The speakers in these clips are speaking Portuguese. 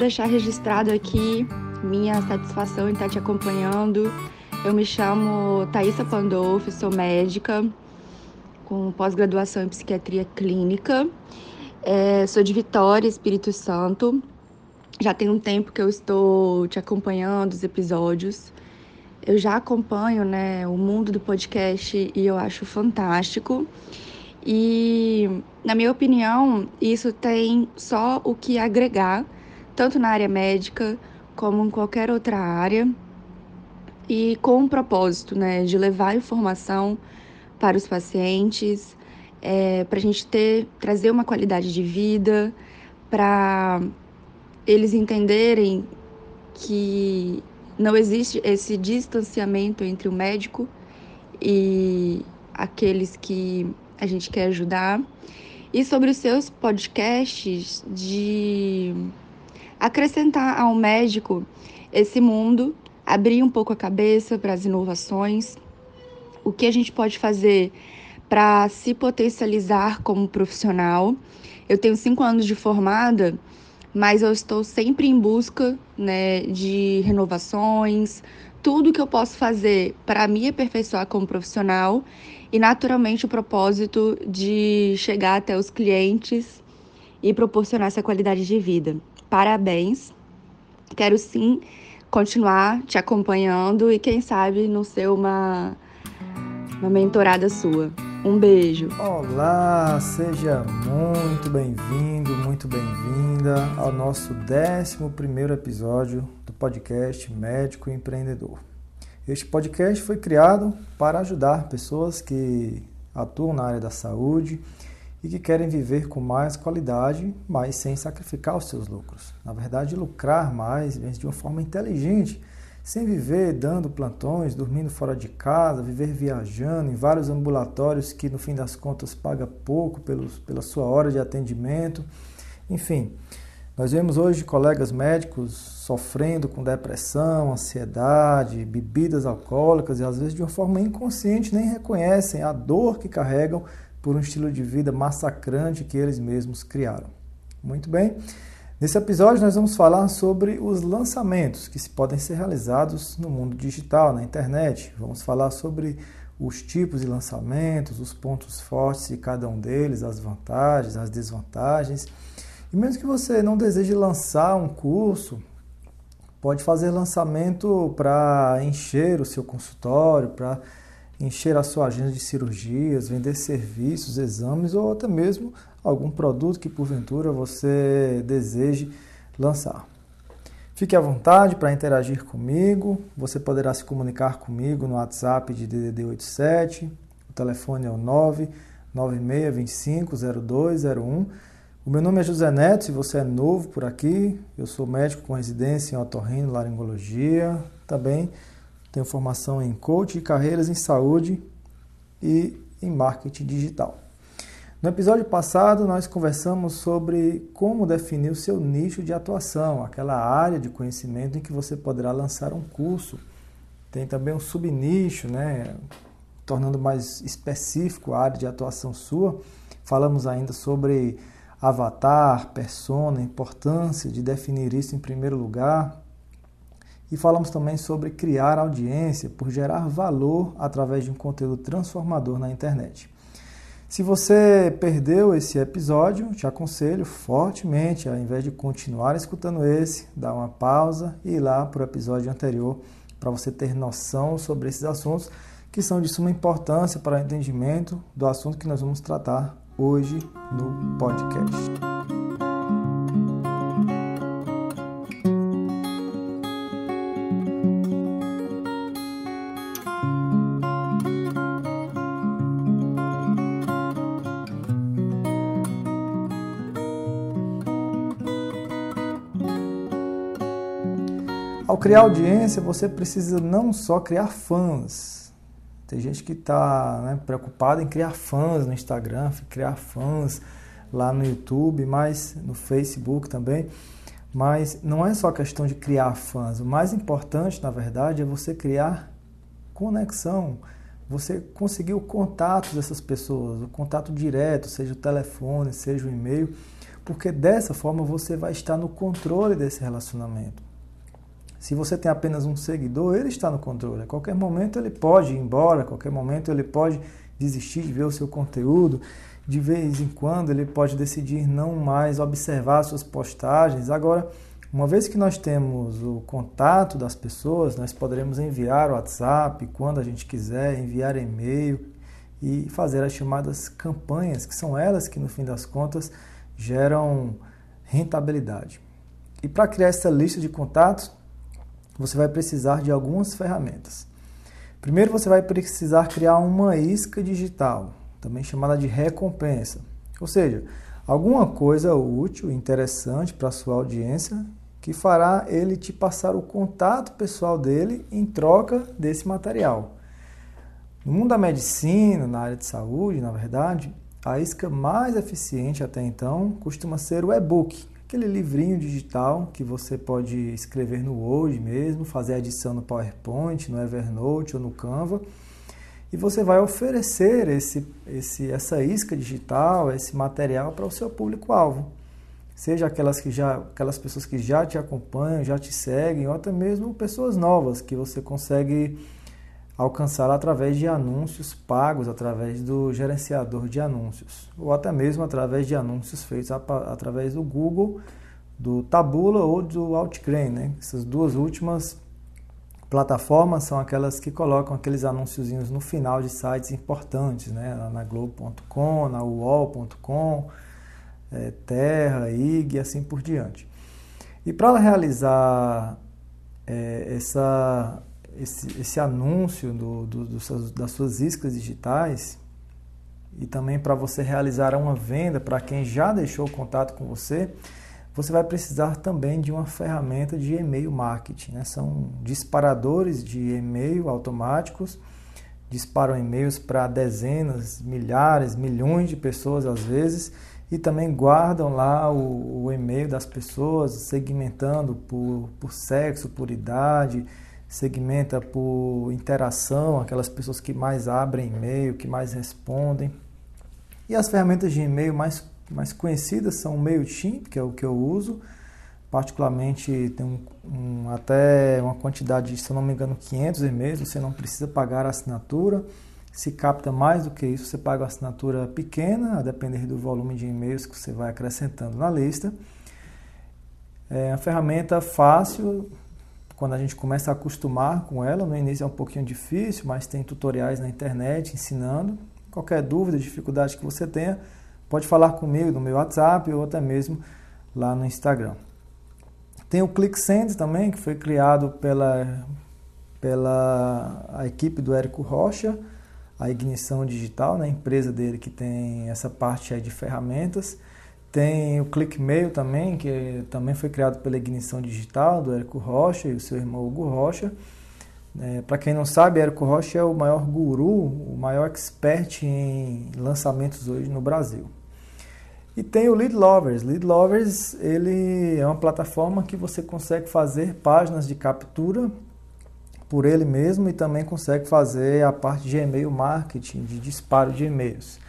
Deixar registrado aqui minha satisfação em estar te acompanhando. Eu me chamo Thaisa Pandolfi, sou médica com pós-graduação em psiquiatria clínica. É, sou de Vitória, Espírito Santo. Já tem um tempo que eu estou te acompanhando os episódios. Eu já acompanho né, o mundo do podcast e eu acho fantástico. E, na minha opinião, isso tem só o que agregar, tanto na área médica como em qualquer outra área, e com o propósito né, de levar informação para os pacientes, é, para a gente ter, trazer uma qualidade de vida, para eles entenderem que não existe esse distanciamento entre o médico e aqueles que a gente quer ajudar. E sobre os seus podcasts, de acrescentar ao médico esse mundo, abrir um pouco a cabeça para as inovações, o que a gente pode fazer para se potencializar como profissional. Eu tenho cinco anos de formada, mas eu estou sempre em busca né, de renovações, tudo que eu posso fazer para me aperfeiçoar como profissional e, naturalmente, o propósito de chegar até os clientes e proporcionar essa qualidade de vida. Parabéns! Quero sim continuar te acompanhando e, quem sabe, não ser uma, uma mentorada sua. Um beijo. Olá, seja muito bem-vindo, muito bem-vinda ao nosso 11 episódio do podcast Médico Empreendedor. Este podcast foi criado para ajudar pessoas que atuam na área da saúde e que querem viver com mais qualidade, mas sem sacrificar os seus lucros. Na verdade, lucrar mais, de uma forma inteligente sem viver dando plantões, dormindo fora de casa, viver viajando em vários ambulatórios que no fim das contas paga pouco pelos, pela sua hora de atendimento. Enfim, nós vemos hoje colegas médicos sofrendo com depressão, ansiedade, bebidas alcoólicas e às vezes de uma forma inconsciente nem reconhecem a dor que carregam por um estilo de vida massacrante que eles mesmos criaram. Muito bem. Nesse episódio, nós vamos falar sobre os lançamentos que se podem ser realizados no mundo digital, na internet. Vamos falar sobre os tipos de lançamentos, os pontos fortes de cada um deles, as vantagens, as desvantagens. E mesmo que você não deseje lançar um curso, pode fazer lançamento para encher o seu consultório, para encher a sua agenda de cirurgias, vender serviços, exames ou até mesmo algum produto que porventura você deseje lançar. Fique à vontade para interagir comigo. Você poderá se comunicar comigo no WhatsApp de DDD 87. O telefone é o 996250201. O meu nome é José Neto, se você é novo por aqui, eu sou médico com residência em otorrino laringologia, também tenho formação em coach de carreiras em saúde e em marketing digital. No episódio passado, nós conversamos sobre como definir o seu nicho de atuação, aquela área de conhecimento em que você poderá lançar um curso. Tem também um subnicho, né, tornando mais específico a área de atuação sua. Falamos ainda sobre avatar, persona, importância de definir isso em primeiro lugar. E falamos também sobre criar audiência por gerar valor através de um conteúdo transformador na internet. Se você perdeu esse episódio, te aconselho fortemente, ao invés de continuar escutando esse, dar uma pausa e ir lá para o episódio anterior para você ter noção sobre esses assuntos que são de suma importância para o entendimento do assunto que nós vamos tratar hoje no podcast. Ao criar audiência, você precisa não só criar fãs. Tem gente que está né, preocupada em criar fãs no Instagram, criar fãs lá no YouTube, mas no Facebook também. Mas não é só questão de criar fãs. O mais importante, na verdade, é você criar conexão. Você conseguir o contato dessas pessoas, o contato direto, seja o telefone, seja o e-mail porque dessa forma você vai estar no controle desse relacionamento. Se você tem apenas um seguidor, ele está no controle. A qualquer momento ele pode ir embora, a qualquer momento ele pode desistir de ver o seu conteúdo. De vez em quando ele pode decidir não mais observar suas postagens. Agora, uma vez que nós temos o contato das pessoas, nós poderemos enviar o WhatsApp quando a gente quiser, enviar e-mail e fazer as chamadas campanhas, que são elas que no fim das contas geram rentabilidade. E para criar essa lista de contatos, você vai precisar de algumas ferramentas. Primeiro, você vai precisar criar uma isca digital, também chamada de recompensa. Ou seja, alguma coisa útil, interessante para a sua audiência que fará ele te passar o contato pessoal dele em troca desse material. No mundo da medicina, na área de saúde, na verdade, a isca mais eficiente até então costuma ser o e-book, aquele livrinho digital que você pode escrever no Word mesmo, fazer edição no PowerPoint, no Evernote ou no Canva, e você vai oferecer esse, esse, essa isca digital, esse material para o seu público-alvo. Seja aquelas que já aquelas pessoas que já te acompanham, já te seguem, ou até mesmo pessoas novas que você consegue alcançar através de anúncios pagos, através do gerenciador de anúncios, ou até mesmo através de anúncios feitos através do Google, do Tabula ou do Outbrain, né? Essas duas últimas plataformas são aquelas que colocam aqueles anúnciozinhos no final de sites importantes, né? Na Globo.com, na UOL.com, é, Terra, IG e assim por diante. E para realizar é, essa, esse, esse anúncio do, do, do, das suas iscas digitais e também para você realizar uma venda para quem já deixou contato com você, você vai precisar também de uma ferramenta de e-mail marketing. Né? São disparadores de e-mail automáticos, disparam e-mails para dezenas, milhares, milhões de pessoas às vezes e também guardam lá o, o e-mail das pessoas, segmentando por, por sexo, por idade, segmenta por interação, aquelas pessoas que mais abrem e-mail, que mais respondem. E as ferramentas de e-mail mais, mais conhecidas são o MailChimp, que é o que eu uso, particularmente tem um, um, até uma quantidade, se eu não me engano, 500 e-mails, você não precisa pagar a assinatura. Se capta mais do que isso, você paga uma assinatura pequena, a depender do volume de e-mails que você vai acrescentando na lista. É uma ferramenta fácil, quando a gente começa a acostumar com ela, no início é um pouquinho difícil, mas tem tutoriais na internet ensinando. Qualquer dúvida, dificuldade que você tenha, pode falar comigo no meu WhatsApp ou até mesmo lá no Instagram. Tem o ClickSend também, que foi criado pela, pela a equipe do Érico Rocha, a Ignição Digital, né, a empresa dele que tem essa parte aí de ferramentas. Tem o ClickMail também, que também foi criado pela Ignição Digital, do Érico Rocha e o seu irmão Hugo Rocha. É, Para quem não sabe, Érico Rocha é o maior guru, o maior expert em lançamentos hoje no Brasil. E tem o Lead Lovers. Lead Lovers ele é uma plataforma que você consegue fazer páginas de captura por ele mesmo e também consegue fazer a parte de e-mail marketing, de disparo de e-mails.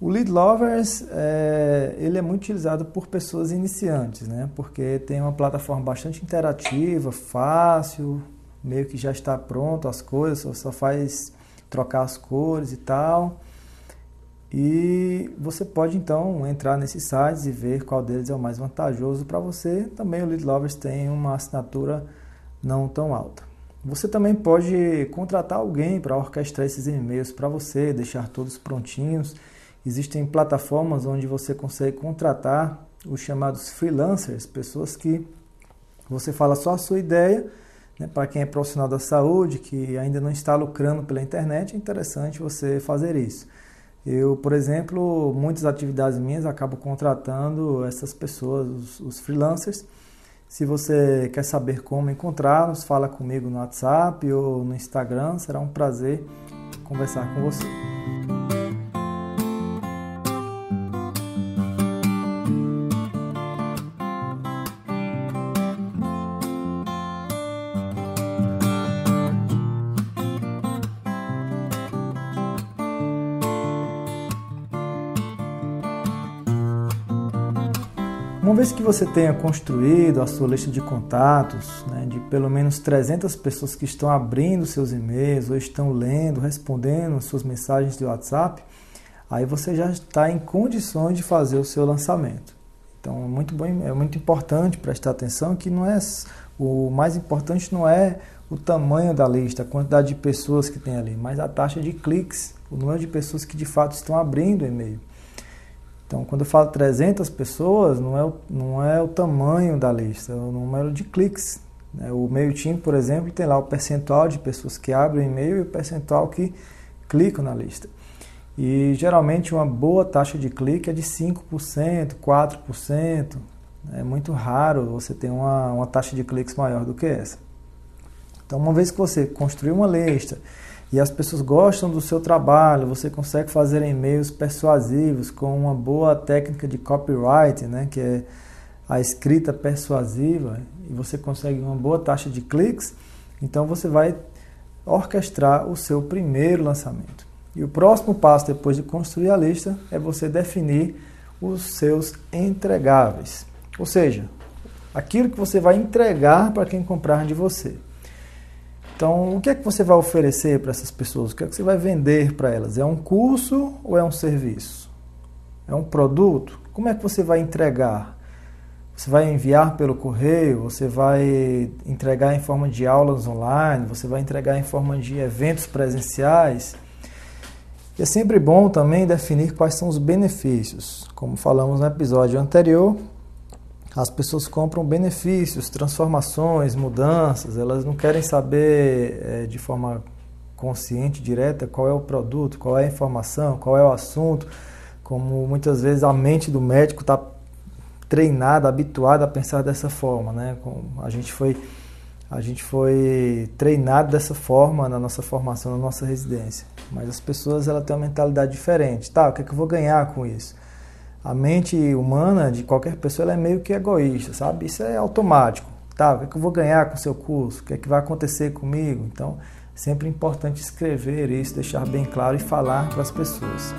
O Lead Lovers é, ele é muito utilizado por pessoas iniciantes, né? porque tem uma plataforma bastante interativa, fácil, meio que já está pronto as coisas, só faz trocar as cores e tal. E você pode então entrar nesses sites e ver qual deles é o mais vantajoso para você. Também o Lead Lovers tem uma assinatura não tão alta. Você também pode contratar alguém para orquestrar esses e-mails para você, deixar todos prontinhos. Existem plataformas onde você consegue contratar os chamados freelancers, pessoas que você fala só a sua ideia. Né? Para quem é profissional da saúde, que ainda não está lucrando pela internet, é interessante você fazer isso. Eu, por exemplo, muitas atividades minhas acabo contratando essas pessoas, os, os freelancers se você quer saber como encontrá-los, fala comigo no WhatsApp ou no Instagram, será um prazer conversar com você. Vez que você tenha construído a sua lista de contatos, né, de pelo menos 300 pessoas que estão abrindo seus e-mails ou estão lendo, respondendo suas mensagens de WhatsApp, aí você já está em condições de fazer o seu lançamento. Então, é muito, bom, é muito importante prestar atenção que não é o mais importante não é o tamanho da lista, a quantidade de pessoas que tem ali, mas a taxa de cliques, o número de pessoas que de fato estão abrindo o e-mail. Então, quando eu falo 300 pessoas, não é o, não é o tamanho da lista, é o número de cliques. Né? O MailChimp, por exemplo, tem lá o percentual de pessoas que abrem o e-mail e o percentual que clicam na lista. E geralmente uma boa taxa de clique é de 5%, 4%. É muito raro você ter uma, uma taxa de cliques maior do que essa. Então, uma vez que você construiu uma lista e as pessoas gostam do seu trabalho, você consegue fazer e-mails persuasivos com uma boa técnica de copyright, né, que é a escrita persuasiva, e você consegue uma boa taxa de cliques, então você vai orquestrar o seu primeiro lançamento. E o próximo passo depois de construir a lista é você definir os seus entregáveis. Ou seja, aquilo que você vai entregar para quem comprar de você. Então, o que é que você vai oferecer para essas pessoas? O que é que você vai vender para elas? É um curso ou é um serviço? É um produto? Como é que você vai entregar? Você vai enviar pelo correio? Você vai entregar em forma de aulas online? Você vai entregar em forma de eventos presenciais? E é sempre bom também definir quais são os benefícios. Como falamos no episódio anterior, as pessoas compram benefícios, transformações, mudanças, elas não querem saber é, de forma consciente, direta, qual é o produto, qual é a informação, qual é o assunto, como muitas vezes a mente do médico está treinada, habituada a pensar dessa forma, né? A gente foi a gente foi treinado dessa forma na nossa formação, na nossa residência. Mas as pessoas ela têm uma mentalidade diferente. Tá, o que é que eu vou ganhar com isso? A mente humana de qualquer pessoa é meio que egoísta, sabe? Isso é automático. Tá, o que, é que eu vou ganhar com o seu curso? O que é que vai acontecer comigo? Então, sempre é importante escrever isso, deixar bem claro e falar para as pessoas.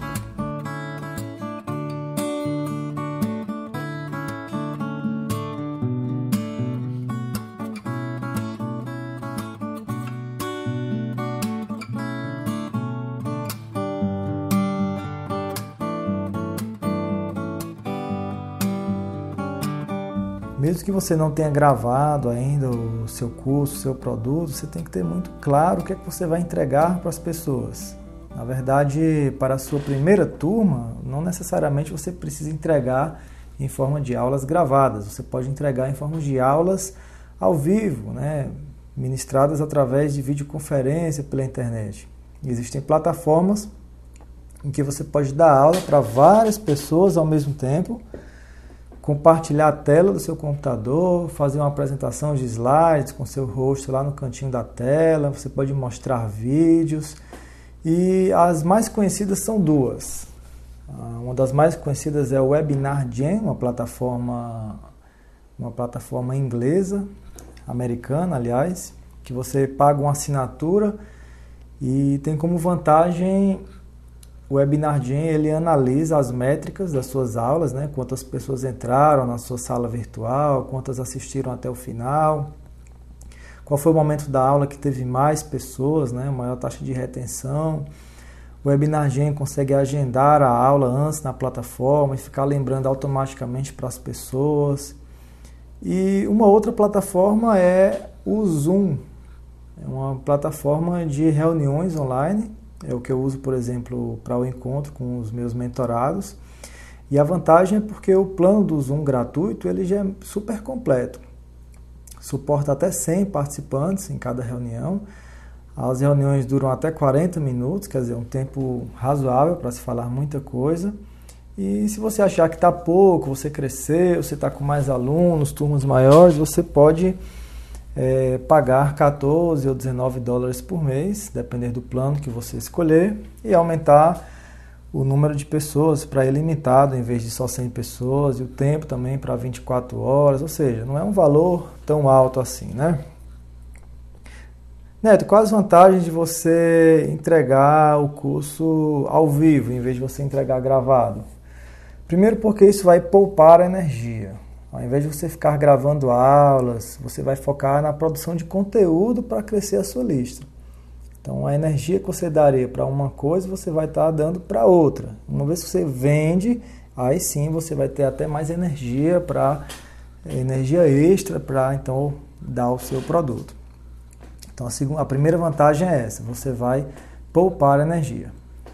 Mesmo que você não tenha gravado ainda o seu curso, o seu produto, você tem que ter muito claro o que é que você vai entregar para as pessoas. Na verdade, para a sua primeira turma, não necessariamente você precisa entregar em forma de aulas gravadas. Você pode entregar em forma de aulas ao vivo, né? ministradas através de videoconferência pela internet. Existem plataformas em que você pode dar aula para várias pessoas ao mesmo tempo compartilhar a tela do seu computador, fazer uma apresentação de slides com seu rosto lá no cantinho da tela, você pode mostrar vídeos. E as mais conhecidas são duas. Ah, uma das mais conhecidas é o Webinar Jam, uma plataforma uma plataforma inglesa, americana, aliás, que você paga uma assinatura e tem como vantagem o Webinar Jam, ele analisa as métricas das suas aulas, né? quantas pessoas entraram na sua sala virtual, quantas assistiram até o final, qual foi o momento da aula que teve mais pessoas, né? maior taxa de retenção. O Webinar Jam consegue agendar a aula antes na plataforma e ficar lembrando automaticamente para as pessoas. E uma outra plataforma é o Zoom, é uma plataforma de reuniões online é o que eu uso, por exemplo, para o encontro com os meus mentorados. E a vantagem é porque o plano do Zoom gratuito ele já é super completo. Suporta até 100 participantes em cada reunião. As reuniões duram até 40 minutos, quer dizer, um tempo razoável para se falar muita coisa. E se você achar que está pouco, você cresceu, você está com mais alunos, turmas maiores, você pode é, pagar 14 ou 19 dólares por mês, dependendo do plano que você escolher, e aumentar o número de pessoas para ilimitado em vez de só 100 pessoas, e o tempo também para 24 horas, ou seja, não é um valor tão alto assim, né? Neto, quais as vantagens de você entregar o curso ao vivo em vez de você entregar gravado? Primeiro porque isso vai poupar energia. Ao invés de você ficar gravando aulas, você vai focar na produção de conteúdo para crescer a sua lista. Então, a energia que você daria para uma coisa, você vai estar tá dando para outra. Uma vez que você vende, aí sim você vai ter até mais energia para energia extra para então dar o seu produto. Então, a, segunda, a primeira vantagem é essa: você vai poupar energia.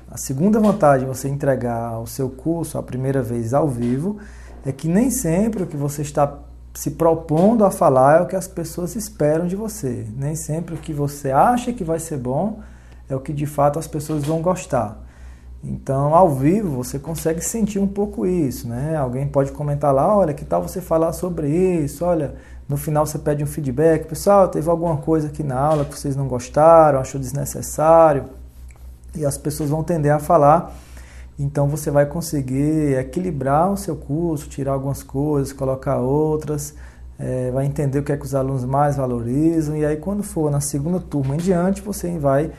A segunda vantagem, você entregar o seu curso a primeira vez ao vivo, é que nem sempre o que você está se propondo a falar é o que as pessoas esperam de você. Nem sempre o que você acha que vai ser bom é o que de fato as pessoas vão gostar. Então, ao vivo, você consegue sentir um pouco isso, né? Alguém pode comentar lá, olha, que tal você falar sobre isso? Olha, no final você pede um feedback, pessoal, teve alguma coisa aqui na aula que vocês não gostaram, achou desnecessário, e as pessoas vão tender a falar. Então você vai conseguir equilibrar o seu curso, tirar algumas coisas, colocar outras, é, vai entender o que é que os alunos mais valorizam, e aí quando for na segunda turma em diante, você vai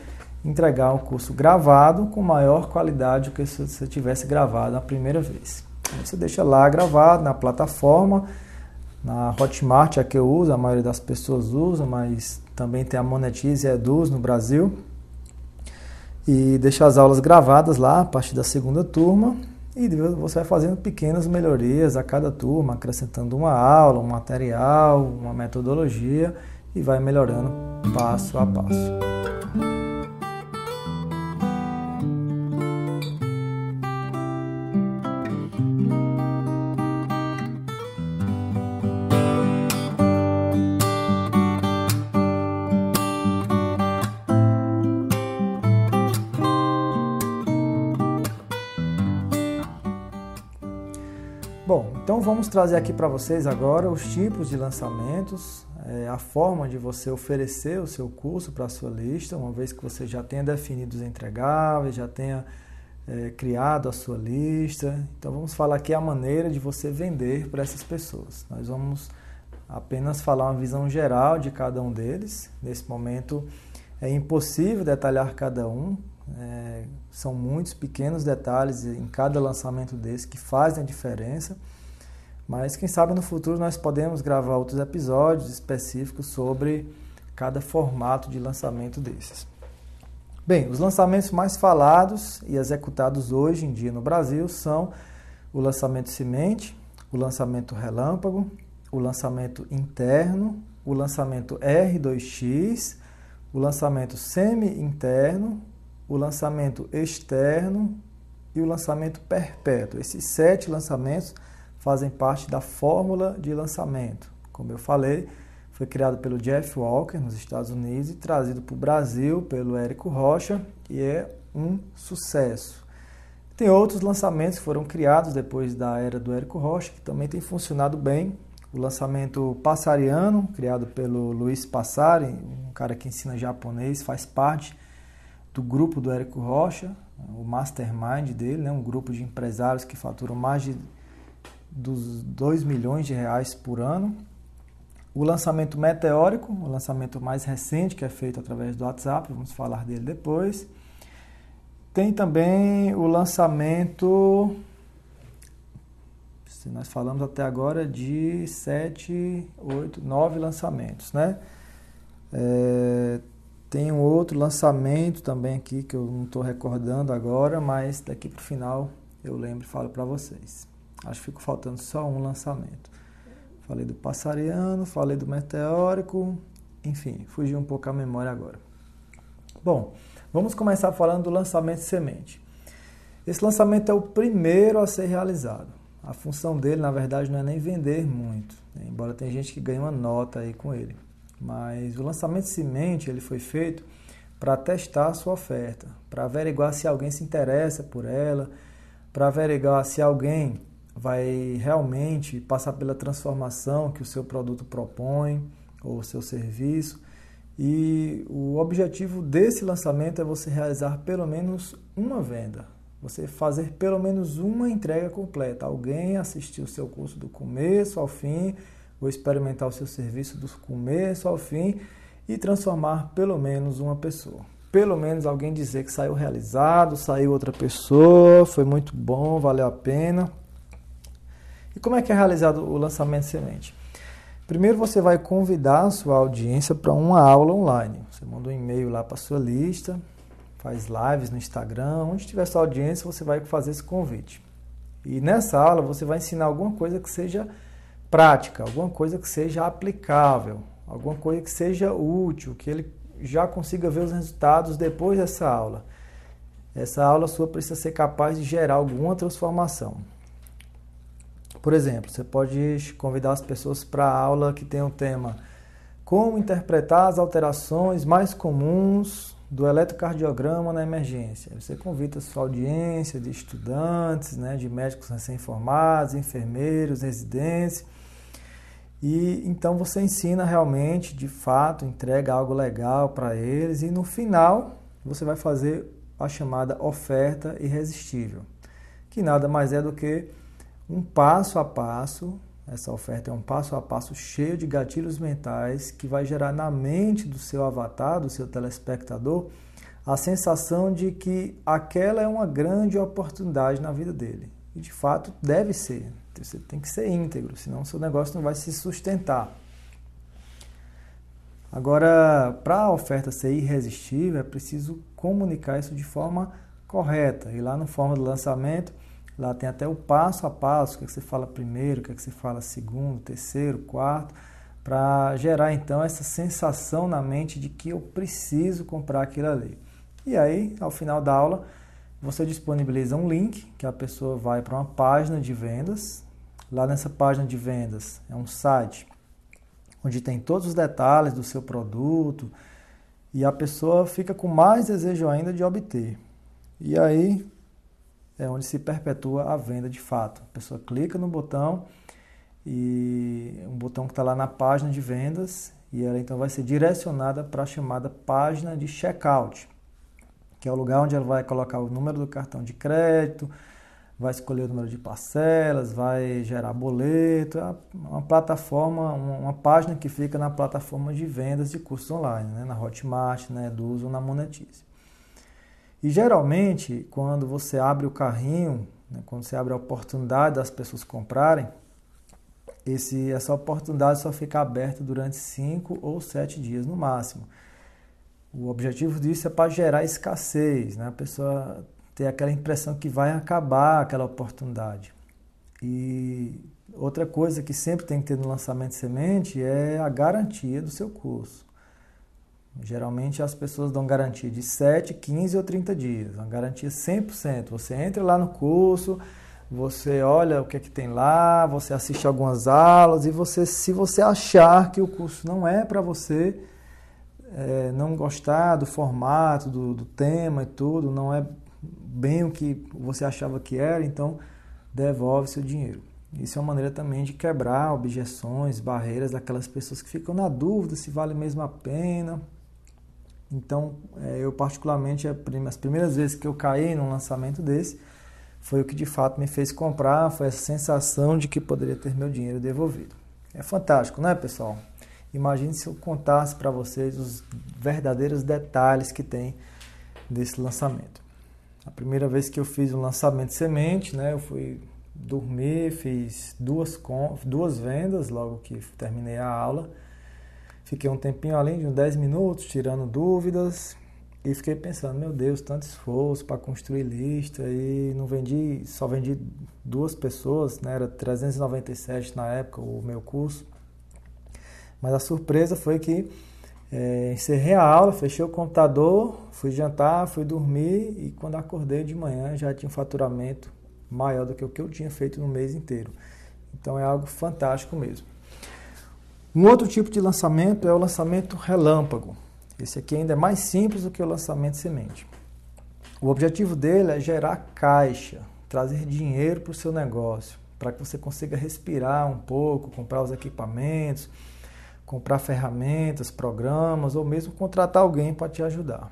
entregar o curso gravado com maior qualidade do que se você tivesse gravado a primeira vez. Você deixa lá gravado na plataforma, na Hotmart, a que eu uso, a maioria das pessoas usa, mas também tem a Monetize e a Eduz no Brasil. E deixa as aulas gravadas lá a partir da segunda turma e você vai fazendo pequenas melhorias a cada turma, acrescentando uma aula, um material, uma metodologia e vai melhorando passo a passo. Vamos trazer aqui para vocês agora os tipos de lançamentos, é, a forma de você oferecer o seu curso para a sua lista, uma vez que você já tenha definido os entregáveis, já tenha é, criado a sua lista. Então vamos falar aqui a maneira de você vender para essas pessoas. Nós vamos apenas falar uma visão geral de cada um deles. Nesse momento é impossível detalhar cada um, é, são muitos pequenos detalhes em cada lançamento desse que fazem a diferença. Mas quem sabe no futuro nós podemos gravar outros episódios específicos sobre cada formato de lançamento desses. Bem, os lançamentos mais falados e executados hoje em dia no Brasil são o lançamento semente, o lançamento relâmpago, o lançamento interno, o lançamento R2X, o lançamento semi-interno o lançamento externo e o lançamento perpétuo. Esses sete lançamentos fazem parte da fórmula de lançamento. Como eu falei, foi criado pelo Jeff Walker nos Estados Unidos e trazido para o Brasil pelo Érico Rocha e é um sucesso. Tem outros lançamentos que foram criados depois da era do Érico Rocha que também tem funcionado bem. O lançamento Passariano, criado pelo Luiz Passari, um cara que ensina japonês, faz parte do grupo do Érico Rocha, o mastermind dele, né, um grupo de empresários que faturam mais de dos 2 milhões de reais por ano. O lançamento meteórico, o lançamento mais recente que é feito através do WhatsApp, vamos falar dele depois. Tem também o lançamento, se nós falamos até agora de 7, 8, 9 lançamentos, né? É, tem um outro lançamento também aqui que eu não estou recordando agora, mas daqui para o final eu lembro e falo para vocês. Acho que fico faltando só um lançamento. Falei do passariano, falei do meteórico, enfim, fugi um pouco a memória agora. Bom, vamos começar falando do lançamento semente. Esse lançamento é o primeiro a ser realizado. A função dele, na verdade, não é nem vender muito, né? embora tenha gente que ganhe uma nota aí com ele. Mas o lançamento semente ele foi feito para testar a sua oferta, para averiguar se alguém se interessa por ela, para averiguar se alguém vai realmente passar pela transformação que o seu produto propõe ou o seu serviço. E o objetivo desse lançamento é você realizar pelo menos uma venda, você fazer pelo menos uma entrega completa. Alguém assistiu o seu curso do começo ao fim Vou experimentar o seu serviço do começo ao fim e transformar pelo menos uma pessoa. Pelo menos alguém dizer que saiu realizado, saiu outra pessoa, foi muito bom, valeu a pena. E como é que é realizado o lançamento semente? Primeiro você vai convidar a sua audiência para uma aula online. Você manda um e-mail lá para a sua lista, faz lives no Instagram, onde tiver sua audiência, você vai fazer esse convite. E nessa aula você vai ensinar alguma coisa que seja prática, alguma coisa que seja aplicável, alguma coisa que seja útil, que ele já consiga ver os resultados depois dessa aula. Essa aula sua precisa ser capaz de gerar alguma transformação. Por exemplo, você pode convidar as pessoas para a aula que tem o tema Como interpretar as alterações mais comuns do eletrocardiograma na emergência. Você convida a sua audiência de estudantes, né, de médicos recém-formados, enfermeiros, residentes. E então você ensina realmente, de fato, entrega algo legal para eles e no final você vai fazer a chamada oferta irresistível, que nada mais é do que um passo a passo. Essa oferta é um passo a passo cheio de gatilhos mentais que vai gerar na mente do seu avatar, do seu telespectador, a sensação de que aquela é uma grande oportunidade na vida dele. E de fato deve ser. Você tem que ser íntegro, senão seu negócio não vai se sustentar. Agora, para a oferta ser irresistível, é preciso comunicar isso de forma correta. E lá no forma do lançamento, lá tem até o passo a passo, o que, é que você fala primeiro, o que, é que você fala segundo, terceiro, quarto, para gerar então essa sensação na mente de que eu preciso comprar aquilo ali. E aí, ao final da aula, você disponibiliza um link que a pessoa vai para uma página de vendas. Lá nessa página de vendas é um site onde tem todos os detalhes do seu produto e a pessoa fica com mais desejo ainda de obter. E aí é onde se perpetua a venda de fato. A pessoa clica no botão e um botão que está lá na página de vendas e ela então vai ser direcionada para a chamada página de checkout, que é o lugar onde ela vai colocar o número do cartão de crédito, vai escolher o número de parcelas, vai gerar boleto, é uma plataforma, uma página que fica na plataforma de vendas de cursos online, né? na Hotmart, na Eduz ou na Monetize. E geralmente, quando você abre o carrinho, né? quando você abre a oportunidade das pessoas comprarem, esse, essa oportunidade só fica aberta durante 5 ou 7 dias no máximo. O objetivo disso é para gerar escassez, né? a pessoa ter aquela impressão que vai acabar aquela oportunidade. E outra coisa que sempre tem que ter no lançamento de semente é a garantia do seu curso. Geralmente as pessoas dão garantia de 7, 15 ou 30 dias, uma garantia 100%. Você entra lá no curso, você olha o que é que tem lá, você assiste algumas aulas e você, se você achar que o curso não é para você, é, não gostar do formato, do, do tema e tudo, não é bem o que você achava que era, então devolve seu dinheiro. Isso é uma maneira também de quebrar objeções, barreiras daquelas pessoas que ficam na dúvida se vale mesmo a pena. Então, é, eu particularmente, as primeiras vezes que eu caí num lançamento desse, foi o que de fato me fez comprar, foi essa sensação de que poderia ter meu dinheiro devolvido. É fantástico, não é, pessoal? Imagine se eu contasse para vocês os verdadeiros detalhes que tem desse lançamento. A primeira vez que eu fiz um lançamento semente, né, eu fui dormir, fiz duas, duas vendas logo que terminei a aula. Fiquei um tempinho além de uns 10 minutos tirando dúvidas e fiquei pensando, meu Deus, tanto esforço para construir lista e não vendi, só vendi duas pessoas, né? Era 397 na época o meu curso. Mas a surpresa foi que é, encerrei a aula, fechei o computador, fui jantar, fui dormir e quando acordei de manhã já tinha um faturamento maior do que o que eu tinha feito no mês inteiro. Então é algo fantástico mesmo. Um outro tipo de lançamento é o lançamento relâmpago. Esse aqui ainda é mais simples do que o lançamento semente. O objetivo dele é gerar caixa, trazer dinheiro para o seu negócio, para que você consiga respirar um pouco, comprar os equipamentos, comprar ferramentas, programas ou mesmo contratar alguém para te ajudar.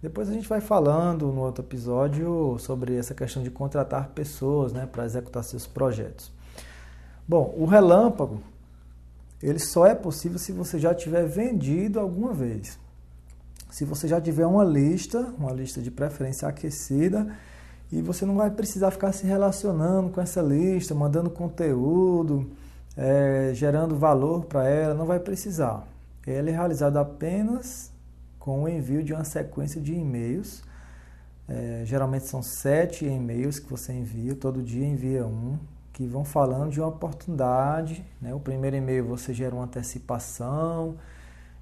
Depois a gente vai falando no outro episódio sobre essa questão de contratar pessoas né, para executar seus projetos. Bom, o relâmpago ele só é possível se você já tiver vendido alguma vez. Se você já tiver uma lista, uma lista de preferência aquecida, E você não vai precisar ficar se relacionando com essa lista, mandando conteúdo, é, gerando valor para ela, não vai precisar. Ela é realizada apenas com o envio de uma sequência de e-mails. É, geralmente são sete e-mails que você envia, todo dia envia um, que vão falando de uma oportunidade. Né? O primeiro e-mail você gera uma antecipação,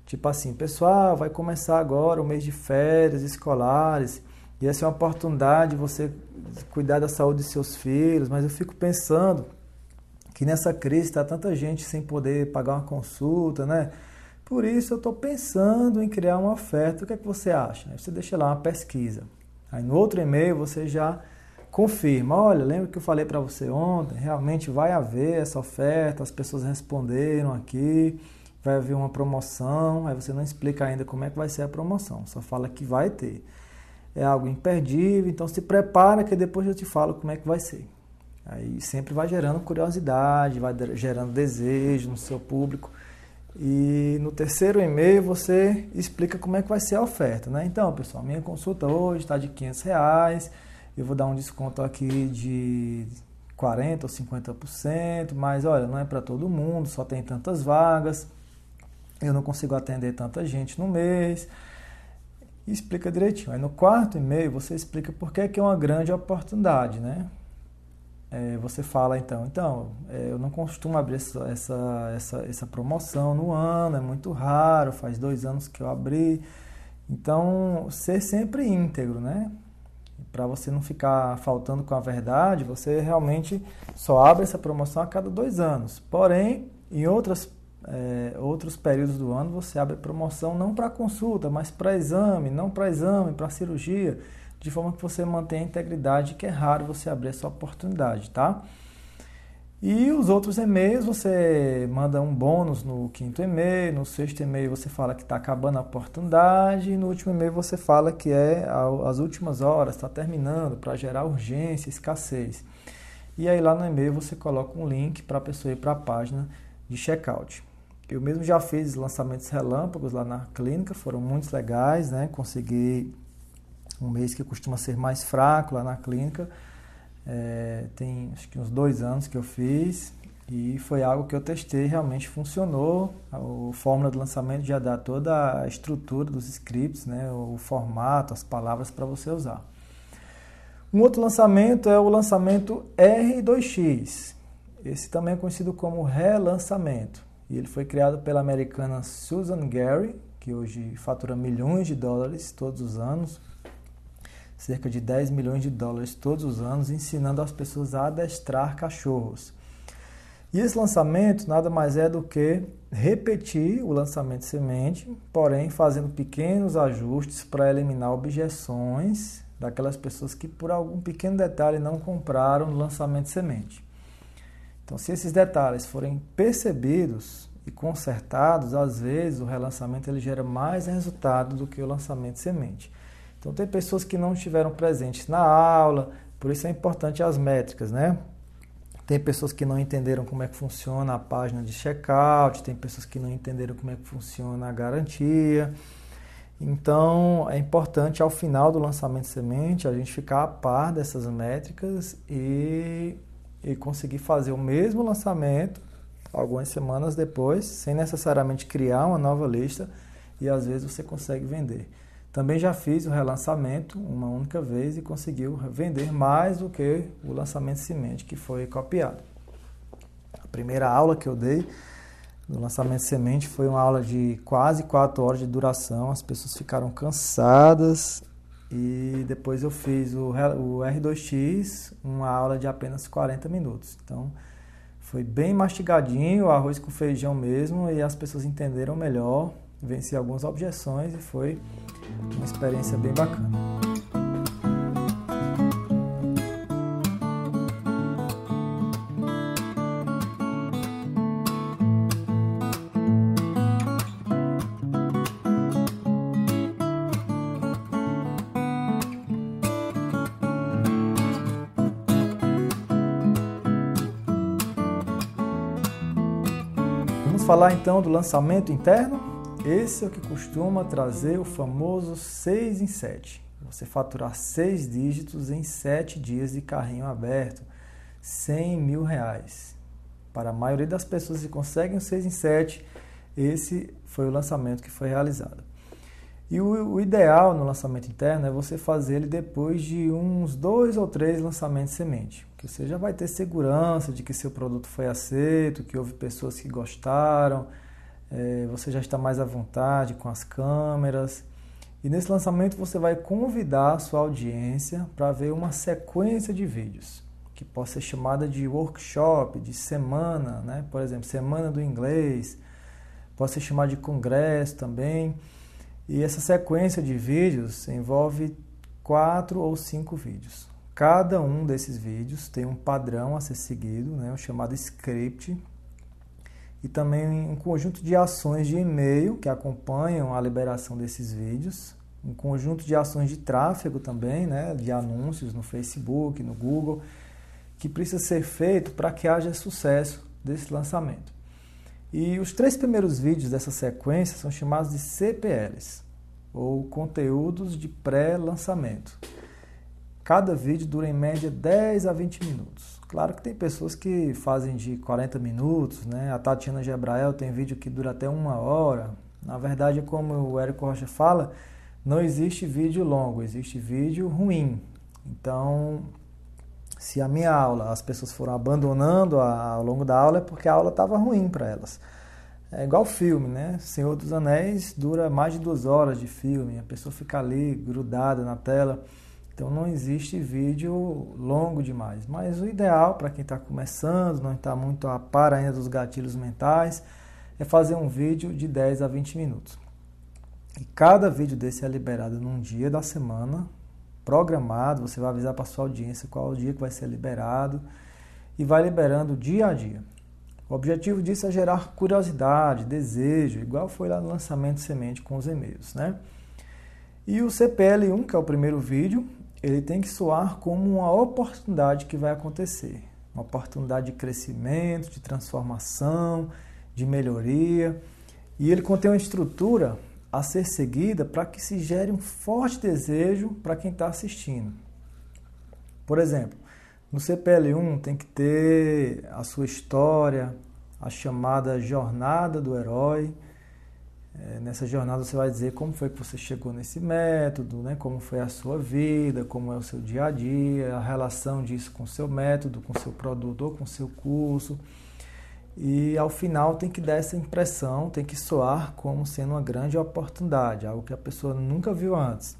tipo assim, pessoal, vai começar agora o mês de férias escolares e essa é uma oportunidade de você cuidar da saúde de seus filhos, mas eu fico pensando que nessa crise está tanta gente sem poder pagar uma consulta, né? Por isso eu estou pensando em criar uma oferta. O que é que você acha? Você deixa lá uma pesquisa. Aí no outro e-mail você já confirma. Olha, lembra que eu falei para você ontem? Realmente vai haver essa oferta. As pessoas responderam aqui. Vai haver uma promoção. Aí você não explica ainda como é que vai ser a promoção. Só fala que vai ter é algo imperdível, então se prepara que depois eu te falo como é que vai ser. Aí sempre vai gerando curiosidade, vai gerando desejo no seu público. E no terceiro e-mail você explica como é que vai ser a oferta, né? Então, pessoal, minha consulta hoje está de 500 reais, eu vou dar um desconto aqui de 40% ou 50%, mas olha, não é para todo mundo, só tem tantas vagas, eu não consigo atender tanta gente no mês, e explica direitinho. Aí no quarto e-mail você explica por que, que é uma grande oportunidade, né? É, você fala então, então, é, eu não costumo abrir essa, essa, essa, essa promoção no ano, é muito raro, faz dois anos que eu abri. Então, ser sempre íntegro, né? Para você não ficar faltando com a verdade, você realmente só abre essa promoção a cada dois anos. Porém, em outras é, outros períodos do ano você abre promoção não para consulta, mas para exame, não para exame, para cirurgia, de forma que você mantenha a integridade, que é raro você abrir essa oportunidade, tá? E os outros e-mails você manda um bônus no quinto e-mail, no sexto e-mail você fala que está acabando a oportunidade, e no último e-mail você fala que é as últimas horas, está terminando, para gerar urgência, escassez. E aí lá no e-mail você coloca um link para a pessoa ir para a página de checkout. Eu mesmo já fiz lançamentos relâmpagos lá na clínica, foram muito legais, né? Consegui um mês que costuma ser mais fraco lá na clínica. É, tem acho que uns dois anos que eu fiz e foi algo que eu testei, realmente funcionou. A fórmula de lançamento já dá toda a estrutura dos scripts, né? o formato, as palavras para você usar. Um outro lançamento é o lançamento R2X. Esse também é conhecido como relançamento. E ele foi criado pela americana Susan Gary, que hoje fatura milhões de dólares todos os anos, cerca de 10 milhões de dólares todos os anos, ensinando as pessoas a adestrar cachorros. E esse lançamento nada mais é do que repetir o lançamento semente, porém fazendo pequenos ajustes para eliminar objeções daquelas pessoas que por algum pequeno detalhe não compraram no lançamento semente. Então, se esses detalhes forem percebidos e consertados, às vezes o relançamento ele gera mais resultado do que o lançamento semente. Então, tem pessoas que não estiveram presentes na aula, por isso é importante as métricas, né? Tem pessoas que não entenderam como é que funciona a página de checkout, tem pessoas que não entenderam como é que funciona a garantia. Então, é importante ao final do lançamento semente a gente ficar a par dessas métricas e e conseguir fazer o mesmo lançamento algumas semanas depois, sem necessariamente criar uma nova lista e às vezes você consegue vender. Também já fiz o relançamento uma única vez e conseguiu vender mais do que o lançamento semente que foi copiado. A primeira aula que eu dei no lançamento semente foi uma aula de quase 4 horas de duração. As pessoas ficaram cansadas e depois eu fiz o, o R2X, uma aula de apenas 40 minutos. Então foi bem mastigadinho, arroz com feijão mesmo, e as pessoas entenderam melhor, venci algumas objeções e foi uma experiência bem bacana. falar então do lançamento interno? Esse é o que costuma trazer o famoso 6 em 7. Você faturar seis dígitos em sete dias de carrinho aberto, 100 mil reais. Para a maioria das pessoas que conseguem o 6 em 7, esse foi o lançamento que foi realizado. E o, o, ideal no lançamento interno é você fazer ele depois de uns dois ou três lançamentos semente. Que você já vai ter segurança de que seu produto foi aceito, que houve pessoas que gostaram, é, você já está mais à vontade com as câmeras. E nesse lançamento você vai convidar a sua audiência para ver uma sequência de vídeos, que pode ser chamada de workshop, de semana, né? por exemplo, semana do inglês, pode ser chamada de congresso também. E essa sequência de vídeos envolve quatro ou cinco vídeos. Cada um desses vídeos tem um padrão a ser seguido, né, o chamado script, e também um conjunto de ações de e-mail que acompanham a liberação desses vídeos, um conjunto de ações de tráfego também, né, de anúncios no Facebook, no Google, que precisa ser feito para que haja sucesso desse lançamento. E os três primeiros vídeos dessa sequência são chamados de CPLs, ou conteúdos de pré-lançamento. Cada vídeo dura em média 10 a 20 minutos. Claro que tem pessoas que fazem de 40 minutos, né? A Tatiana Gebrael tem vídeo que dura até uma hora. Na verdade, como o Érico Rocha fala, não existe vídeo longo, existe vídeo ruim. Então, se a minha aula as pessoas foram abandonando ao longo da aula é porque a aula estava ruim para elas. É igual filme, né? Senhor dos Anéis dura mais de duas horas de filme, a pessoa fica ali grudada na tela. Então não existe vídeo longo demais. Mas o ideal para quem está começando, não está muito a par ainda dos gatilhos mentais, é fazer um vídeo de 10 a 20 minutos. E cada vídeo desse é liberado num dia da semana, programado, você vai avisar para sua audiência qual é o dia que vai ser liberado e vai liberando dia a dia. O objetivo disso é gerar curiosidade, desejo, igual foi lá no lançamento semente com os e-mails, né? E o CPL1, que é o primeiro vídeo, ele tem que soar como uma oportunidade que vai acontecer, uma oportunidade de crescimento, de transformação, de melhoria. E ele contém uma estrutura a ser seguida para que se gere um forte desejo para quem está assistindo. Por exemplo, no CPL1 tem que ter a sua história, a chamada jornada do herói. É, nessa jornada você vai dizer como foi que você chegou nesse método, né? como foi a sua vida, como é o seu dia a dia, a relação disso com o seu método, com o seu produto ou com o seu curso. E ao final tem que dar essa impressão, tem que soar como sendo uma grande oportunidade, algo que a pessoa nunca viu antes.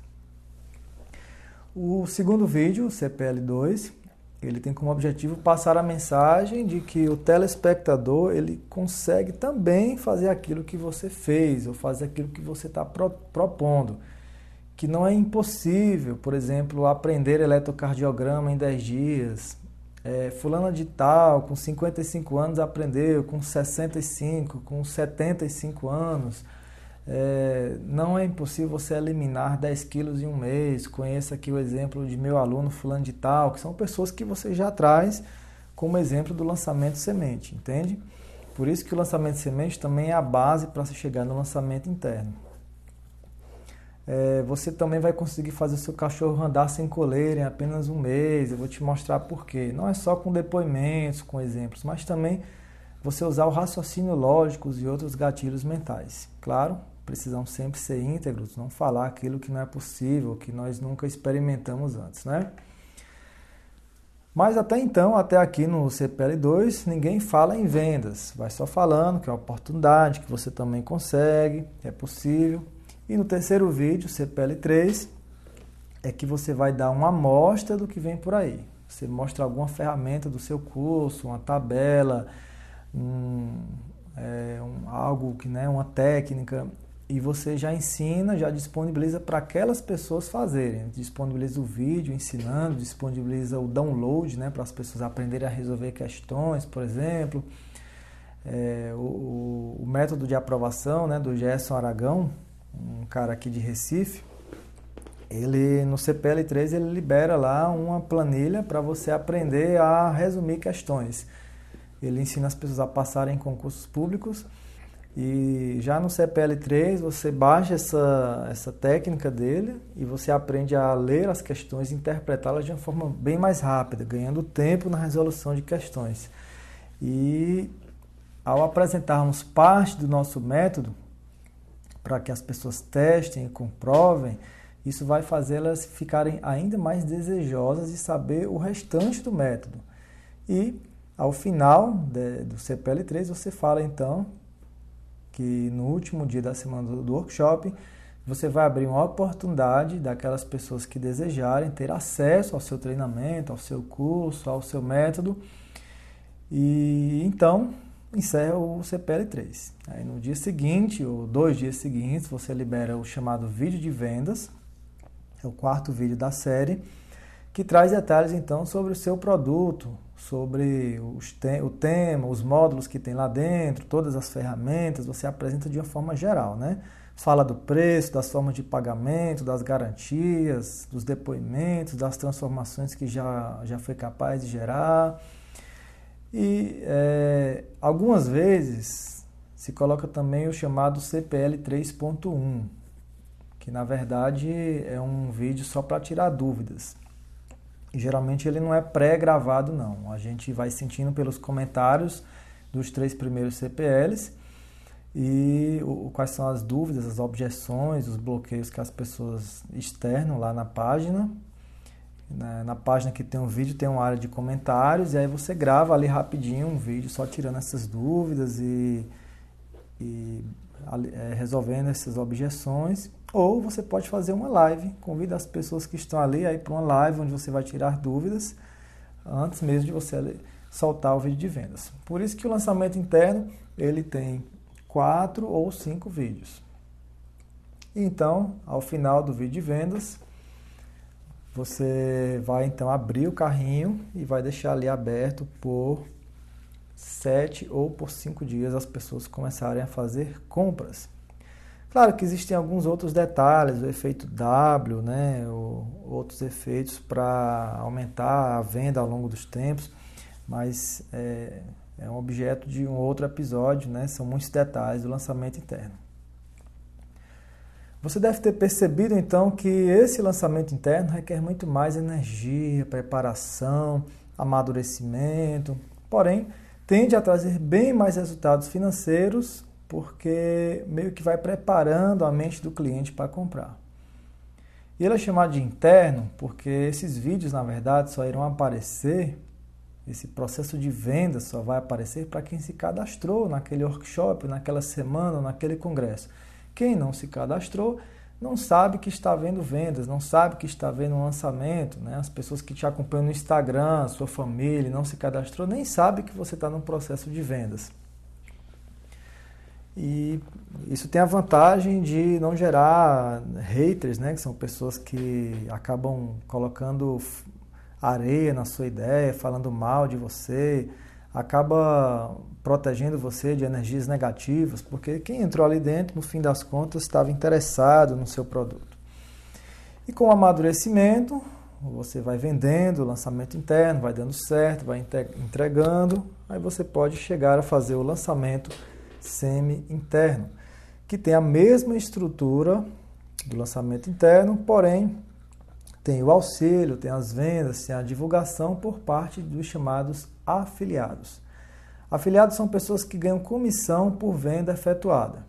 O segundo vídeo, o CPL2, ele tem como objetivo passar a mensagem de que o telespectador ele consegue também fazer aquilo que você fez ou fazer aquilo que você está pro, propondo. Que não é impossível, por exemplo, aprender eletrocardiograma em 10 dias, é, fulana de tal, com 55 anos aprendeu, com 65, com 75 anos. É, não é impossível você eliminar 10 quilos em um mês. Conheça aqui o exemplo de meu aluno fulano de tal, que são pessoas que você já traz como exemplo do lançamento semente, entende? Por isso que o lançamento semente também é a base para se chegar no lançamento interno é, você também vai conseguir fazer o seu cachorro andar sem coleira em apenas um mês. Eu vou te mostrar por quê. Não é só com depoimentos, com exemplos, mas também você usar o raciocínio lógico e outros gatilhos mentais. Claro, precisam sempre ser íntegros, não falar aquilo que não é possível, que nós nunca experimentamos antes, né? Mas até então, até aqui no CPL2, ninguém fala em vendas. Vai só falando que é uma oportunidade, que você também consegue, é possível. E no terceiro vídeo, CPL3, é que você vai dar uma amostra do que vem por aí. Você mostra alguma ferramenta do seu curso, uma tabela, um, é, um, algo que, né, uma técnica, e você já ensina, já disponibiliza para aquelas pessoas fazerem. Disponibiliza o vídeo ensinando, disponibiliza o download né, para as pessoas aprenderem a resolver questões, por exemplo. É, o, o, método de aprovação né, do Gerson Aragão, um cara aqui de Recife, ele no CPL3 ele libera lá uma planilha para você aprender a resumir questões. Ele ensina as pessoas a passarem em concursos públicos E já no CPL3 você baixa essa, essa técnica dele e você aprende a ler as questões e interpretá-las de uma forma bem mais rápida, ganhando tempo na resolução de questões. E ao apresentarmos parte do nosso método, para que as pessoas testem e comprovem, isso vai fazê-las ficarem ainda mais desejosas de saber o restante do método. E ao final de, do CPL3 você fala então que no último dia da semana do, workshop você vai abrir uma oportunidade daquelas pessoas que desejarem ter acesso ao seu treinamento, ao seu curso, ao seu método. E então encerra o CPL3. Aí no dia seguinte, ou dois dias seguintes, você libera o chamado vídeo de vendas, é o quarto vídeo da série, que traz detalhes então sobre o seu produto, sobre te o tema, os módulos que tem lá dentro, todas as ferramentas, você apresenta de uma forma geral, né? Fala do preço, das formas de pagamento, das garantias, dos depoimentos, das transformações que já, já foi capaz de gerar e é, algumas vezes se coloca também o chamado CPL 3.1, que na verdade é um vídeo só para tirar dúvidas. Geralmente ele não é pré-gravado não. A gente vai sentindo pelos comentários dos três primeiros CPLs e o, quais são as dúvidas, as objeções, os bloqueios que as pessoas externam lá na página na, na, página que tem um vídeo, tem uma área de comentários, e aí você grava ali rapidinho um vídeo só tirando essas dúvidas e, e é, resolvendo essas objeções. Ou você pode fazer uma live, convida as pessoas que estão ali aí para uma live onde você vai tirar dúvidas antes mesmo de você soltar o vídeo de vendas. Por isso que o lançamento interno ele tem quatro ou cinco vídeos. Então, ao final do vídeo de vendas, você vai então abrir o carrinho e vai deixar ali aberto por sete ou por cinco dias as pessoas começarem a fazer compras. Claro que existem alguns outros detalhes, o efeito W, né, ou outros efeitos para aumentar a venda ao longo dos tempos, mas é, é um objeto de um outro episódio, né, são muitos detalhes do lançamento interno. Você deve ter percebido então que esse lançamento interno requer muito mais energia, preparação, amadurecimento, porém tende a trazer bem mais resultados financeiros porque meio que vai preparando a mente do cliente para comprar. E ele é chamado de interno porque esses vídeos, na verdade, só irão aparecer, esse processo de venda só vai aparecer para quem se cadastrou naquele workshop, naquela semana, naquele congresso. Quem não se cadastrou não sabe que está vendo vendas, não sabe que está vendo um lançamento. Né? As pessoas que te acompanham no Instagram, sua família, não se cadastrou, nem sabe que você está num processo de vendas. E isso tem a vantagem de não gerar haters, né? que são pessoas que acabam colocando areia na sua ideia, falando mal de você, acaba protegendo você de energias negativas, porque quem entrou ali dentro, no fim das contas, estava interessado no seu produto. E com o amadurecimento, você vai vendendo, lançamento interno vai dando certo, vai entregando, aí você pode chegar a fazer o lançamento semi-interno, que tem a mesma estrutura do lançamento interno, porém tem o auxílio, tem as vendas, tem a divulgação por parte dos chamados afiliados. Afiliados são pessoas que ganham comissão por venda efetuada.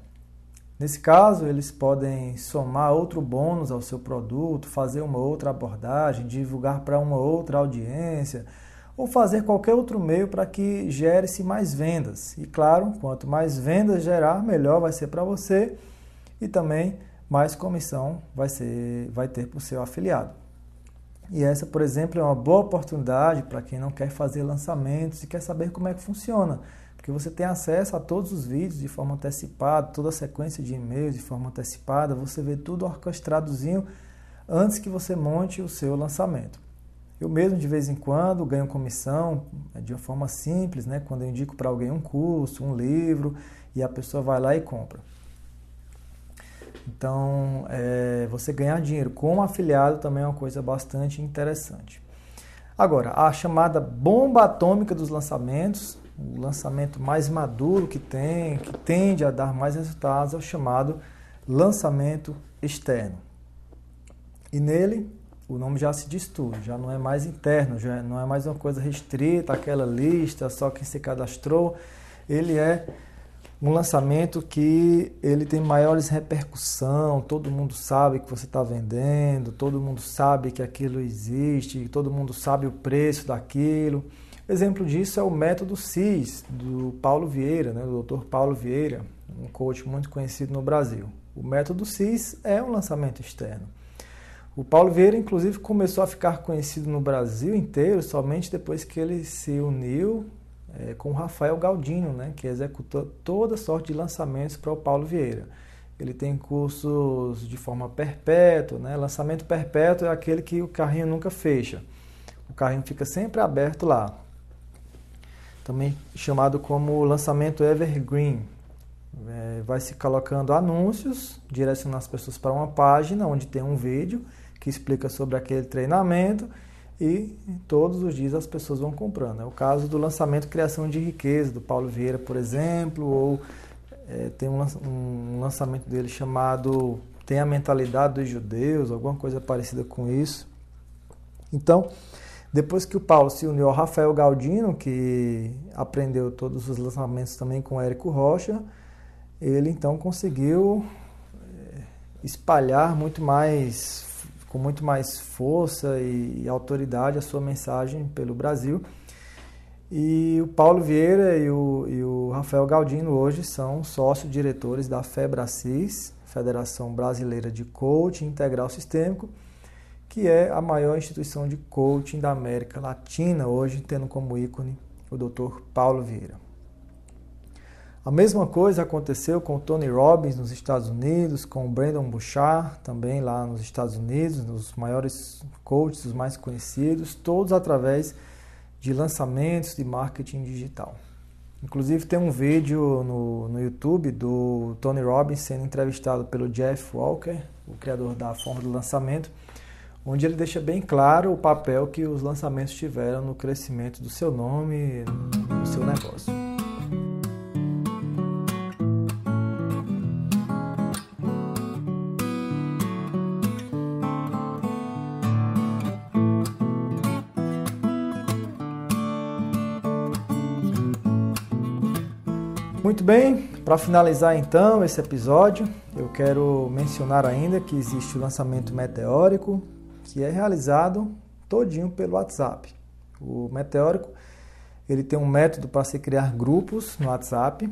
Nesse caso, eles podem somar outro bônus ao seu produto, fazer uma outra abordagem, divulgar para uma outra audiência ou fazer qualquer outro meio para que gere-se mais vendas. E claro, quanto mais vendas gerar, melhor vai ser para você e também mais comissão vai, ser, vai ter para o seu afiliado. E essa, por exemplo, é uma boa oportunidade para quem não quer fazer lançamentos e quer saber como é que funciona. Porque você tem acesso a todos os vídeos de forma antecipada, toda a sequência de e-mails de forma antecipada, você vê tudo orquestradozinho antes que você monte o seu lançamento. Eu mesmo, de vez em quando, ganho comissão é, de uma forma simples, né? quando eu indico para alguém um curso, um livro, e a pessoa vai lá e compra. Então, é, você ganhar dinheiro como afiliado também é uma coisa bastante interessante. Agora, a chamada bomba atômica dos lançamentos, o lançamento mais maduro que tem, que tende a dar mais resultados, é o chamado lançamento externo. E nele, o nome já se diz tudo, já não é mais interno, já não é mais uma coisa restrita, aquela lista, só quem se cadastrou. Ele é um lançamento que ele tem maiores repercussão, todo mundo sabe que você está vendendo, todo mundo sabe que aquilo existe, todo mundo sabe o preço daquilo. Exemplo disso é o método CIS, do Paulo Vieira, né, do Dr. Paulo Vieira, um coach muito conhecido no Brasil. O método CIS é um lançamento externo. O Paulo Vieira, inclusive, começou a ficar conhecido no Brasil inteiro somente depois que ele se uniu é, com o Rafael Galdino, né, que executou toda sorte de lançamentos para o Paulo Vieira. Ele tem cursos de forma perpétua, né? lançamento perpétuo é aquele que o carrinho nunca fecha. O carrinho fica sempre aberto lá também chamado como lançamento evergreen. É, vai se colocando anúncios, direcionando as pessoas para uma página onde tem um vídeo que explica sobre aquele treinamento e todos os dias as pessoas vão comprando. É o caso do lançamento Criação de Riqueza, do Paulo Vieira, por exemplo, ou é, tem um, um lançamento dele chamado Tem a Mentalidade dos Judeus, alguma coisa parecida com isso. Então, depois que o Paulo se uniu ao Rafael Galdino, que aprendeu todos os lançamentos também com o Érico Rocha, ele então conseguiu eh, espalhar muito mais, com muito mais força e autoridade a sua mensagem pelo Brasil. E o Paulo Vieira e o, e o Rafael Galdino hoje são sócios-diretores da FEBRACIS, Federação Brasileira de Coaching Integral Sistêmico, que é a maior instituição de coaching da América Latina, hoje tendo como ícone o Dr. Paulo Vieira. A mesma coisa aconteceu com Tony Robbins nos Estados Unidos, com Brandon Bouchard também lá nos Estados Unidos, os maiores coaches, os mais conhecidos, todos através de lançamentos de marketing digital. Inclusive tem um vídeo no, no YouTube do Tony Robbins sendo entrevistado pelo Jeff Walker, o criador da forma do lançamento, onde ele deixa bem claro o papel que os lançamentos tiveram no crescimento do seu nome do seu negócio. Bem, para finalizar então esse episódio, eu quero mencionar ainda que existe o lançamento meteórico, que é realizado todinho pelo WhatsApp. O Meteórico ele tem um método para se criar grupos no WhatsApp.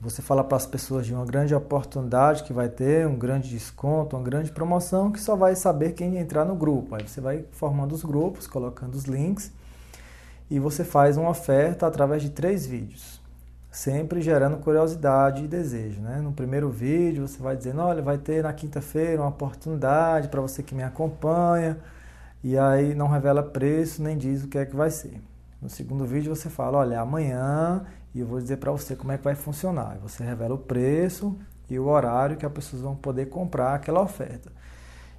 Você fala para as pessoas de uma grande oportunidade que vai ter, um grande desconto, uma grande promoção, que só vai saber quem entrar no grupo. Aí você vai formando os grupos, colocando os links e você faz uma oferta através de três vídeos sempre gerando curiosidade e desejo. Né? No primeiro vídeo você vai dizendo, olha, vai ter na quinta-feira uma oportunidade para você que me acompanha, e aí não revela preço nem diz o que é que vai ser. No segundo vídeo você fala, olha, amanhã e eu vou dizer para você como é que vai funcionar. Você revela o preço e o horário que as pessoas vão poder comprar aquela oferta.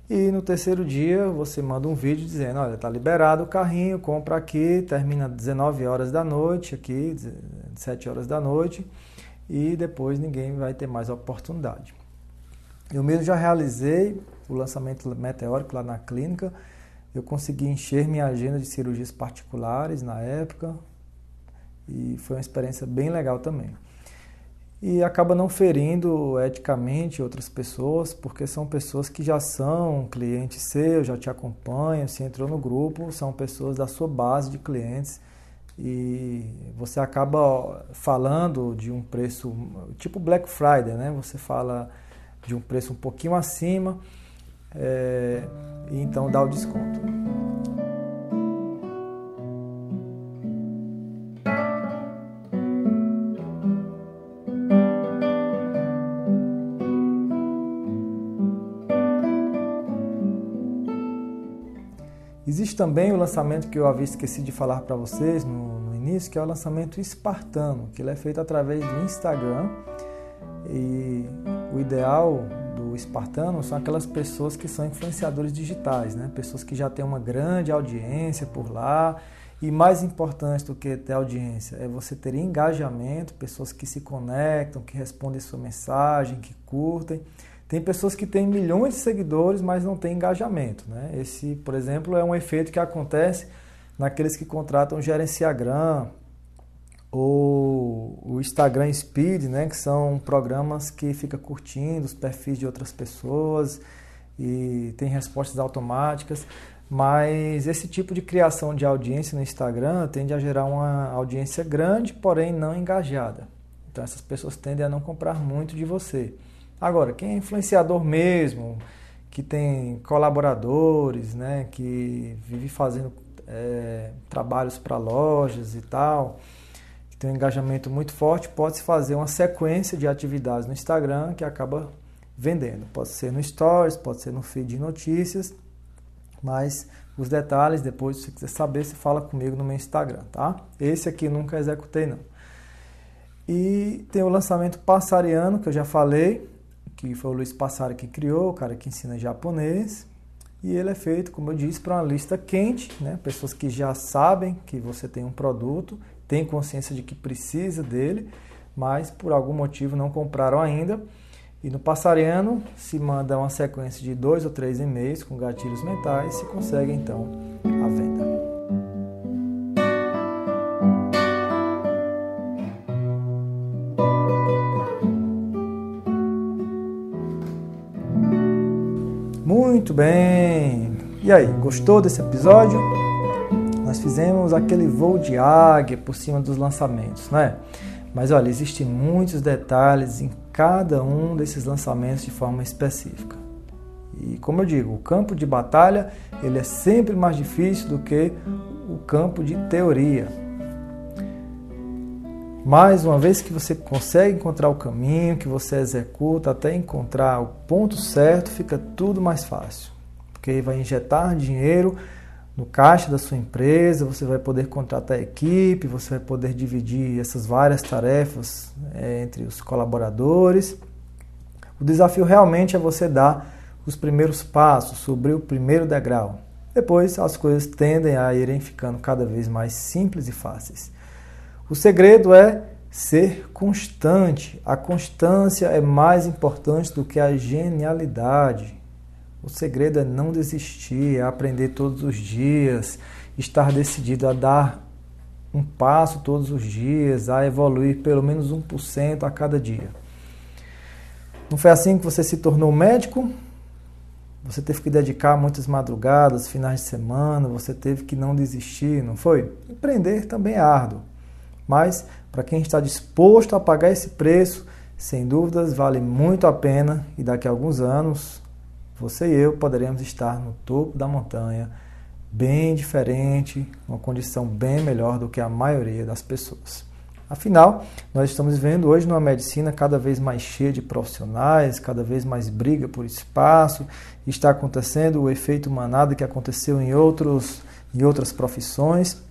E no terceiro dia você manda um vídeo dizendo, olha, está liberado o carrinho, compra aqui, termina 19 horas da noite aqui, 7 horas da noite, e depois ninguém vai ter mais oportunidade. Eu mesmo já realizei o lançamento meteórico lá na clínica, eu consegui encher minha agenda de cirurgias particulares na época, e foi uma experiência bem legal também e acaba não ferindo eticamente outras pessoas, porque são pessoas que já são clientes seus, já te acompanham, se entrou no grupo, são pessoas da sua base de clientes e você acaba falando de um preço tipo Black Friday, né? Você fala de um preço um pouquinho acima é, e então dá o desconto. Também o lançamento que eu havia esquecido de falar para vocês no, no, início, que é o lançamento espartano, que ele é feito através do Instagram. E o ideal do espartano são aquelas pessoas que são influenciadores digitais, né? pessoas que já têm uma grande audiência por lá E mais importante do que ter audiência é você ter engajamento, pessoas que se conectam, que respondem sua mensagem, que curtem. Tem pessoas que têm milhões de seguidores, mas não têm engajamento. Né? Esse, por exemplo, é um efeito que acontece naqueles que contratam o Gerenciagram ou o Instagram Speed, né? que são programas que fica curtindo os perfis de outras pessoas e tem respostas automáticas. Mas esse tipo de criação de audiência no Instagram tende a gerar uma audiência grande, porém não engajada. Então essas pessoas tendem a não comprar muito de você. Agora, quem é influenciador mesmo, que tem colaboradores, né, que vive fazendo é, trabalhos para lojas e tal, que tem um engajamento muito forte, pode-se fazer uma sequência de atividades no Instagram que acaba vendendo. Pode ser no Stories, pode ser no feed de notícias, mas os detalhes, depois, se você quiser saber, você fala comigo no meu Instagram, tá? Esse aqui nunca executei, não. E tem o lançamento Passariano, que eu já falei, que foi o Luiz Passari que criou, o cara que ensina japonês. E ele é feito, como eu disse, para uma lista quente, né? pessoas que já sabem que você tem um produto, têm consciência de que precisa dele, mas por algum motivo não compraram ainda. E no Passariano se manda uma sequência de dois ou três e-mails com gatilhos mentais e se consegue então a venda. Bem. E aí, gostou desse episódio? Nós fizemos aquele voo de águia por cima dos lançamentos, né? Mas olha, existem muitos detalhes em cada um desses lançamentos de forma específica. E como eu digo, o campo de batalha ele é sempre mais difícil do que o campo de teoria. Mas uma vez que você consegue encontrar o caminho, que você executa até encontrar o ponto certo, fica tudo mais fácil. Porque vai injetar dinheiro no caixa da sua empresa, você vai poder contratar equipe, você vai poder dividir essas várias tarefas é, entre os colaboradores. O desafio realmente é você dar os primeiros passos, subir o primeiro degrau. Depois as coisas tendem a irem ficando cada vez mais simples e fáceis. O segredo é ser constante. A constância é mais importante do que a genialidade. O segredo é não desistir, é aprender todos os dias, estar decidido a dar um passo todos os dias, a evoluir pelo menos 1% a cada dia. Não foi assim que você se tornou médico? Você teve que dedicar muitas madrugadas, finais de semana, você teve que não desistir, não foi? Empreender também é árduo. Mas para quem está disposto a pagar esse preço, sem dúvidas vale muito a pena e daqui a alguns anos você e eu poderemos estar no topo da montanha, bem diferente, uma condição bem melhor do que a maioria das pessoas. Afinal, nós estamos vivendo hoje numa medicina cada vez mais cheia de profissionais, cada vez mais briga por espaço, está acontecendo o efeito manada que aconteceu em, outros, em outras profissões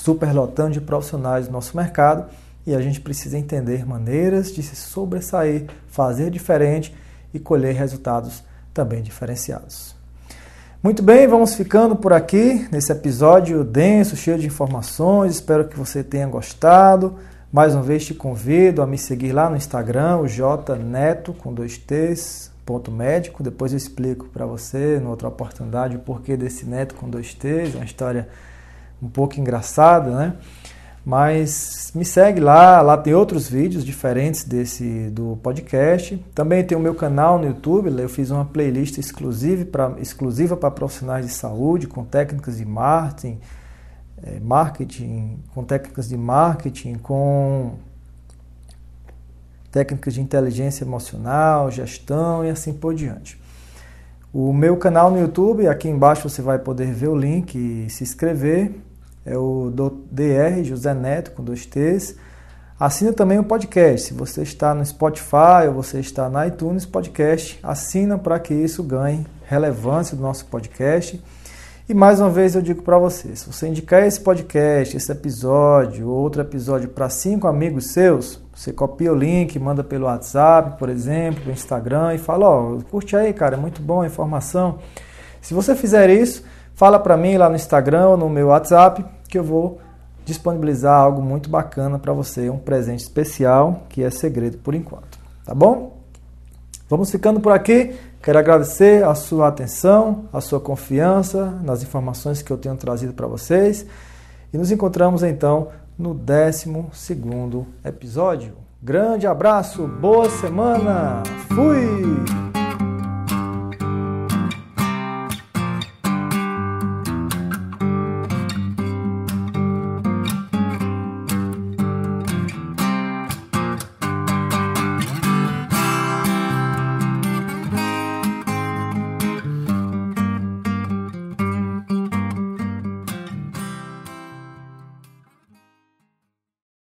superlotando de profissionais do nosso mercado e a gente precisa entender maneiras de se sobressair, fazer diferente e colher resultados também diferenciados. Muito bem, vamos ficando por aqui nesse episódio denso, cheio de informações. Espero que você tenha gostado. Mais uma vez te convido a me seguir lá no Instagram, o jneto com dois t's, ponto médico. Depois eu explico para você, em outra oportunidade, o porquê desse neto com dois t's. É uma história um pouco engraçada, né? Mas me segue lá, lá tem outros vídeos diferentes desse do podcast. Também tem o meu canal no YouTube, eu fiz uma playlist exclusiva para exclusiva profissionais de saúde com técnicas de marketing, é, marketing, com técnicas de marketing, com técnicas de inteligência emocional, gestão e assim por diante. O meu canal no YouTube, aqui embaixo você vai poder ver o link e se inscrever é o DR José Neto com dois T's. Assina também o podcast. Se você está no Spotify ou você está na iTunes Podcast, assina para que isso ganhe relevância do nosso podcast. E mais uma vez eu digo para você, se você indicar esse podcast, esse episódio ou outro episódio para cinco amigos seus, você copia o link, manda pelo WhatsApp, por exemplo, pelo Instagram e fala, ó, oh, curte aí, cara, é muito bom a informação. Se você fizer isso, Fala para mim lá no Instagram ou no meu WhatsApp que eu vou disponibilizar algo muito bacana para você, um presente especial que é segredo por enquanto, tá bom? Vamos ficando por aqui. Quero agradecer a sua atenção, a sua confiança nas informações que eu tenho trazido para vocês e nos encontramos então no 12 episódio. Grande abraço, boa semana, fui!